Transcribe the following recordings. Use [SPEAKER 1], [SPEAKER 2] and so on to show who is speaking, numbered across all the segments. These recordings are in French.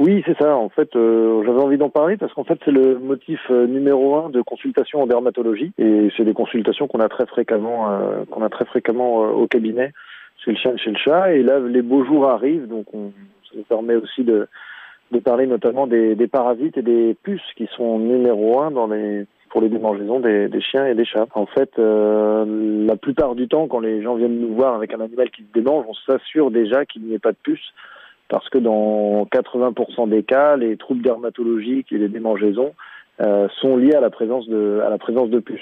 [SPEAKER 1] Oui, c'est ça. En fait, euh, j'avais envie d'en parler parce qu'en fait, c'est le motif euh, numéro un de consultation en dermatologie et c'est des consultations qu'on a très fréquemment, euh, qu'on a très fréquemment au cabinet chez le chien, chez le chat. Et là, les beaux jours arrivent, donc on, ça nous permet aussi de, de parler notamment des, des parasites et des puces qui sont numéro un dans les pour les démangeaisons des, des, chiens et des chats. En fait, euh, la plupart du temps, quand les gens viennent nous voir avec un animal qui se démange, on s'assure déjà qu'il n'y ait pas de puce, parce que dans 80% des cas, les troubles dermatologiques et les démangeaisons euh, sont liés à la présence de à la présence de puces.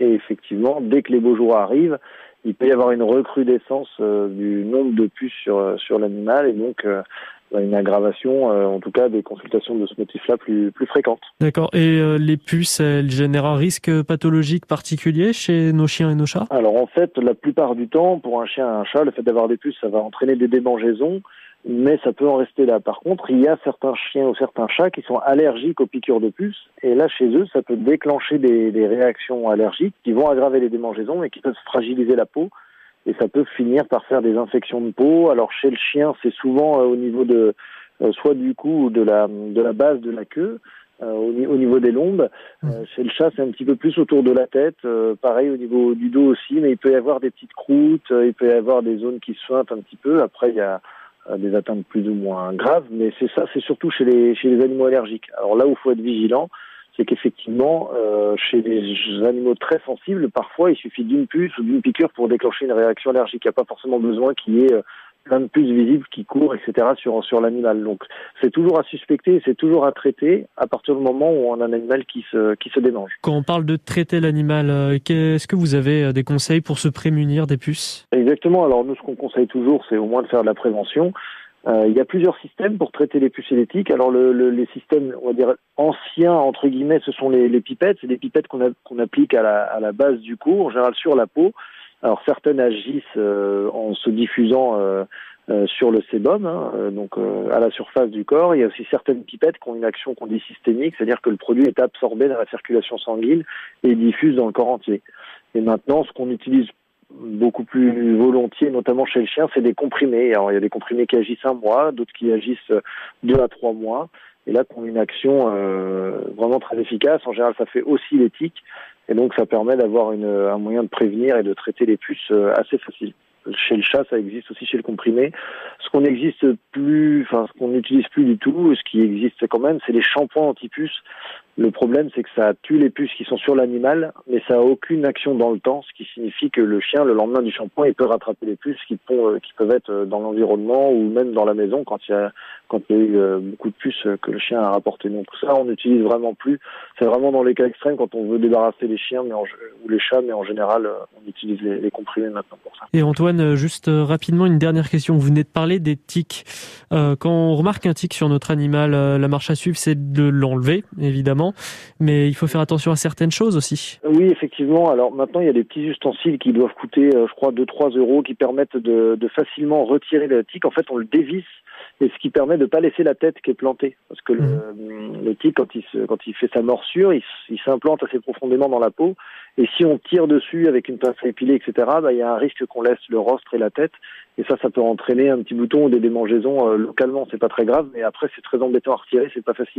[SPEAKER 1] Et effectivement, dès que les beaux jours arrivent, il peut y avoir une recrudescence euh, du nombre de puces sur sur l'animal et donc euh, une aggravation, euh, en tout cas des consultations de ce motif-là plus, plus fréquentes.
[SPEAKER 2] D'accord. Et euh, les puces, elles génèrent un risque pathologique particulier chez nos chiens et nos chats?
[SPEAKER 1] Alors en fait, la plupart du temps, pour un chien et un chat, le fait d'avoir des puces, ça va entraîner des démangeaisons, mais ça peut en rester là. Par contre, il y a certains chiens ou certains chats qui sont allergiques aux piqûres de puces, et là, chez eux, ça peut déclencher des, des réactions allergiques qui vont aggraver les démangeaisons et qui peuvent fragiliser la peau et ça peut finir par faire des infections de peau. Alors chez le chien, c'est souvent euh, au niveau de euh, soit du cou ou de la de la base de la queue. Euh, au, au, niveau des lombes. Mmh. chez le chat, c'est un petit peu plus autour de la tête. pareil au niveau du dos aussi, mais il peut y avoir des petites croûtes, il peut y avoir des zones qui suintent un petit peu. Après, il y a des atteintes plus ou moins graves, mais c'est ça, c'est surtout chez les chez les animaux allergiques. Alors là où il faut être vigilant, c'est qu'effectivement, euh, chez les animaux très sensibles, parfois il suffit d'une puce ou d'une piqûre pour déclencher une réaction allergique. Il n'y a pas forcément besoin qu'il y ait euh, plein de puces visibles qui courent, etc. sur sur l'animal. Donc c'est toujours à suspecter, c'est toujours à traiter à partir du moment où on a un animal qui se qui se démange.
[SPEAKER 2] Quand on parle de traiter l'animal, euh, est-ce que vous avez euh, des conseils pour se prémunir des puces?
[SPEAKER 1] Exactement. Alors nous, ce qu'on conseille toujours, c'est au moins de faire de la prévention. Euh, il y a plusieurs systèmes pour traiter les puces. Alors le, le, les systèmes, on va dire anciens entre guillemets, ce sont les, pipettes. C'est des pipettes qu'on applique à la, base du cou, en général sur la peau. Alors certaines agissent euh, en se diffusant euh, sur le sébum, hein, donc à la surface du corps. Il y a aussi certaines pipettes qui ont une action qu'on dit systémique, c'est-à-dire que le produit est absorbé dans la circulation sanguine et diffuse dans le corps entier. Et maintenant, ce qu'on utilise beaucoup plus volontiers, notamment chez le chien, c'est des comprimés. Alors, il y a des comprimés qui agissent un mois, d'autres qui agissent deux à trois mois. Et là, pour une action euh, vraiment très efficace, en général, ça fait aussi l'éthique. Et donc, ça permet d'avoir un moyen de prévenir et de traiter les puces euh, assez facile. Chez le chat, ça existe aussi chez le comprimé. Ce qu'on n'existe plus, enfin, ce qu'on n'utilise plus du tout, ce qui existe quand même, c'est les shampoings anti-puces le problème, c'est que ça tue les puces qui sont sur l'animal, mais ça a aucune action dans le temps, ce qui signifie que le chien, le lendemain du shampoing, il peut rattraper les puces qui, euh, peuvent être euh, dans l'environnement ou même dans la maison quand il y a, eu euh, beaucoup de puces que le chien a rapporté. Donc ça, on n'utilise vraiment plus. C'est vraiment dans les cas extrêmes quand on veut débarrasser les chiens ou les chats, mais en général, on utilise les, comprimés maintenant pour ça.
[SPEAKER 2] Et Antoine, juste rapidement, une dernière question. Vous venez de parler des tics. Quand on remarque un tic sur notre animal, la marche à suivre, c'est de l'enlever, évidemment mais il faut faire attention à certaines choses aussi.
[SPEAKER 1] Oui, effectivement. Alors maintenant, il y a des petits ustensiles qui doivent coûter, euh, je crois, 2-3 euros, qui permettent de, de facilement retirer le tic. En fait, on le dévisse et ce qui permet de pas laisser la tête qui est plantée. Parce que le, le tic, quand il, se, quand il fait sa morsure, il, il s'implante assez profondément dans la peau. Et si on tire dessus avec une pince à épiler, etc., bah, il y a un risque qu'on laisse le rostre et la tête. Et ça, ça peut entraîner un petit bouton ou des démangeaisons euh, localement. C'est pas très grave, mais après, c'est très embêtant à retirer, c'est pas facile.